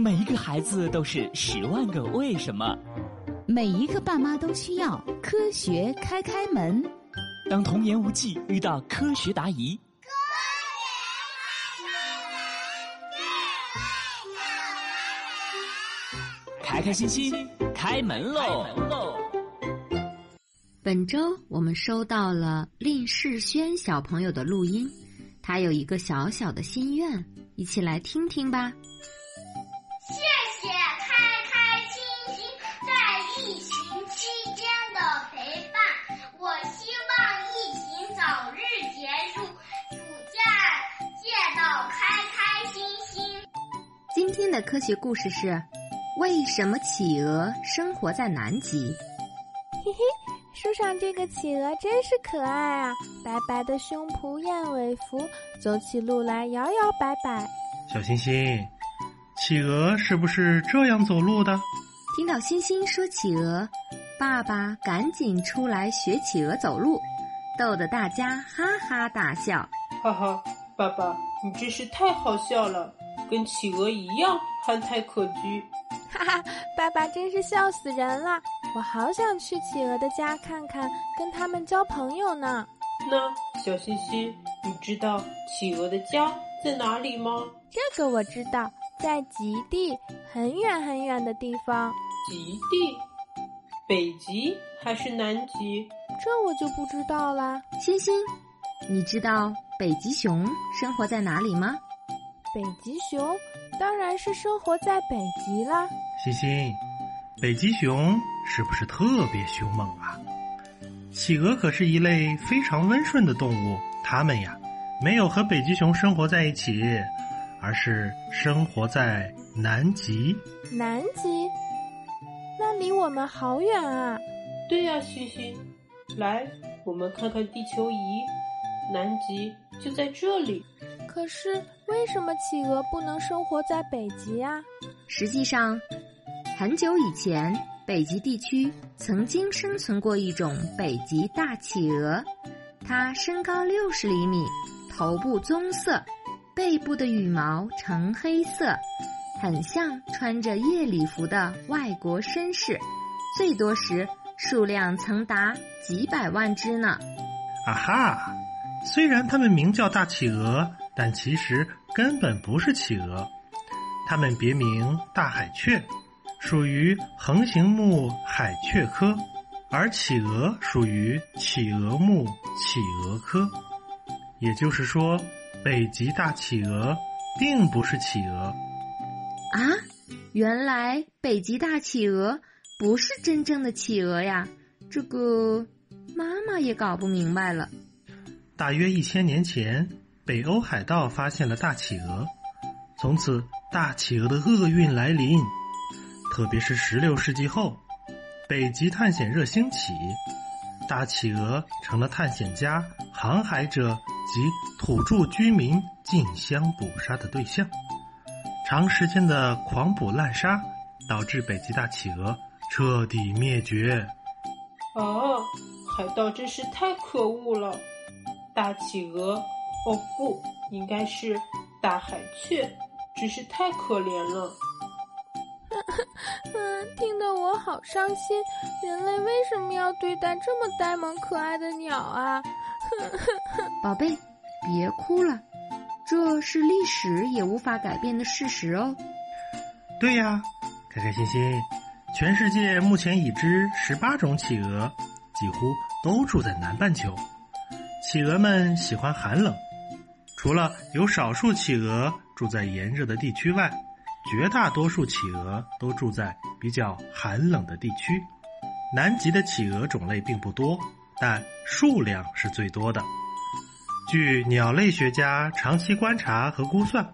每一个孩子都是十万个为什么，每一个爸妈都需要科学开开门。当童言无忌遇到科学答疑，开开心心开门喽！本周我们收到了令世轩小朋友的录音，他有一个小小的心愿，一起来听听吧。天的科学故事是：为什么企鹅生活在南极？嘿嘿，书上这个企鹅真是可爱啊！白白的胸脯，燕尾服，走起路来摇摇摆摆。小星星，企鹅是不是这样走路的？听到星星说企鹅，爸爸赶紧出来学企鹅走路，逗得大家哈哈大笑。哈哈，爸爸，你真是太好笑了。跟企鹅一样憨态可掬，哈哈！爸爸真是笑死人了，我好想去企鹅的家看看，跟他们交朋友呢。那小星星，你知道企鹅的家在哪里吗？这个我知道，在极地，很远很远的地方。极地？北极还是南极？这我就不知道啦。星星，你知道北极熊生活在哪里吗？北极熊当然是生活在北极啦。欣欣，北极熊是不是特别凶猛啊？企鹅可是一类非常温顺的动物，它们呀没有和北极熊生活在一起，而是生活在南极。南极？那离我们好远啊！对呀，欣欣，来，我们看看地球仪，南极就在这里。可是，为什么企鹅不能生活在北极啊？实际上，很久以前，北极地区曾经生存过一种北极大企鹅，它身高六十厘米，头部棕色，背部的羽毛呈黑色，很像穿着夜礼服的外国绅士。最多时，数量曾达几百万只呢。啊哈！虽然它们名叫大企鹅。但其实根本不是企鹅，它们别名大海雀，属于横行目海雀科，而企鹅属于企鹅目企鹅科。也就是说，北极大企鹅并不是企鹅。啊，原来北极大企鹅不是真正的企鹅呀！这个妈妈也搞不明白了。大约一千年前。北欧海盗发现了大企鹅，从此大企鹅的厄运来临。特别是十六世纪后，北极探险热兴起，大企鹅成了探险家、航海者及土著居民竞相捕杀的对象。长时间的狂捕滥杀，导致北极大企鹅彻底灭绝。啊，海盗真是太可恶了！大企鹅。哦，不应该是大海雀，真是太可怜了。嗯，听得我好伤心。人类为什么要对待这么呆萌可爱的鸟啊？宝贝，别哭了，这是历史也无法改变的事实哦。对呀，开开心心，全世界目前已知十八种企鹅，几乎都住在南半球。企鹅们喜欢寒冷。除了有少数企鹅住在炎热的地区外，绝大多数企鹅都住在比较寒冷的地区。南极的企鹅种类并不多，但数量是最多的。据鸟类学家长期观察和估算，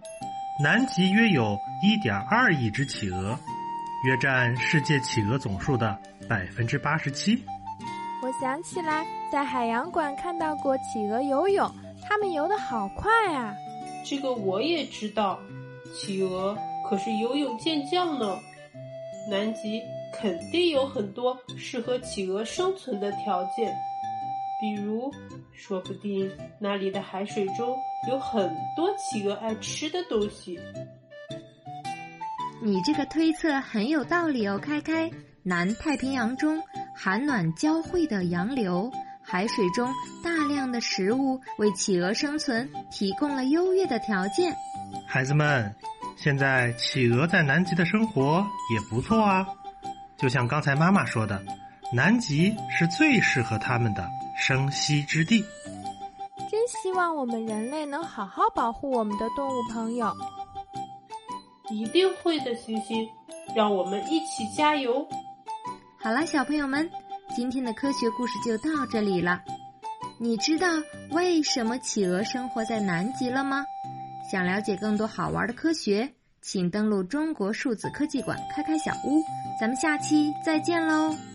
南极约有1.2亿只企鹅，约占世界企鹅总数的百分之八十七。我想起来，在海洋馆看到过企鹅游泳。它们游得好快啊！这个我也知道，企鹅可是游泳健将呢。南极肯定有很多适合企鹅生存的条件，比如，说不定那里的海水中有很多企鹅爱吃的东西。你这个推测很有道理哦，开开。南太平洋中寒暖交汇的洋流，海水中大量的食物为企鹅生存提供了优越的条件。孩子们，现在企鹅在南极的生活也不错啊。就像刚才妈妈说的，南极是最适合它们的生息之地。真希望我们人类能好好保护我们的动物朋友。一定会的，星星，让我们一起加油。好了，小朋友们，今天的科学故事就到这里了。你知道为什么企鹅生活在南极了吗？想了解更多好玩的科学，请登录中国数字科技馆开开小屋。咱们下期再见喽！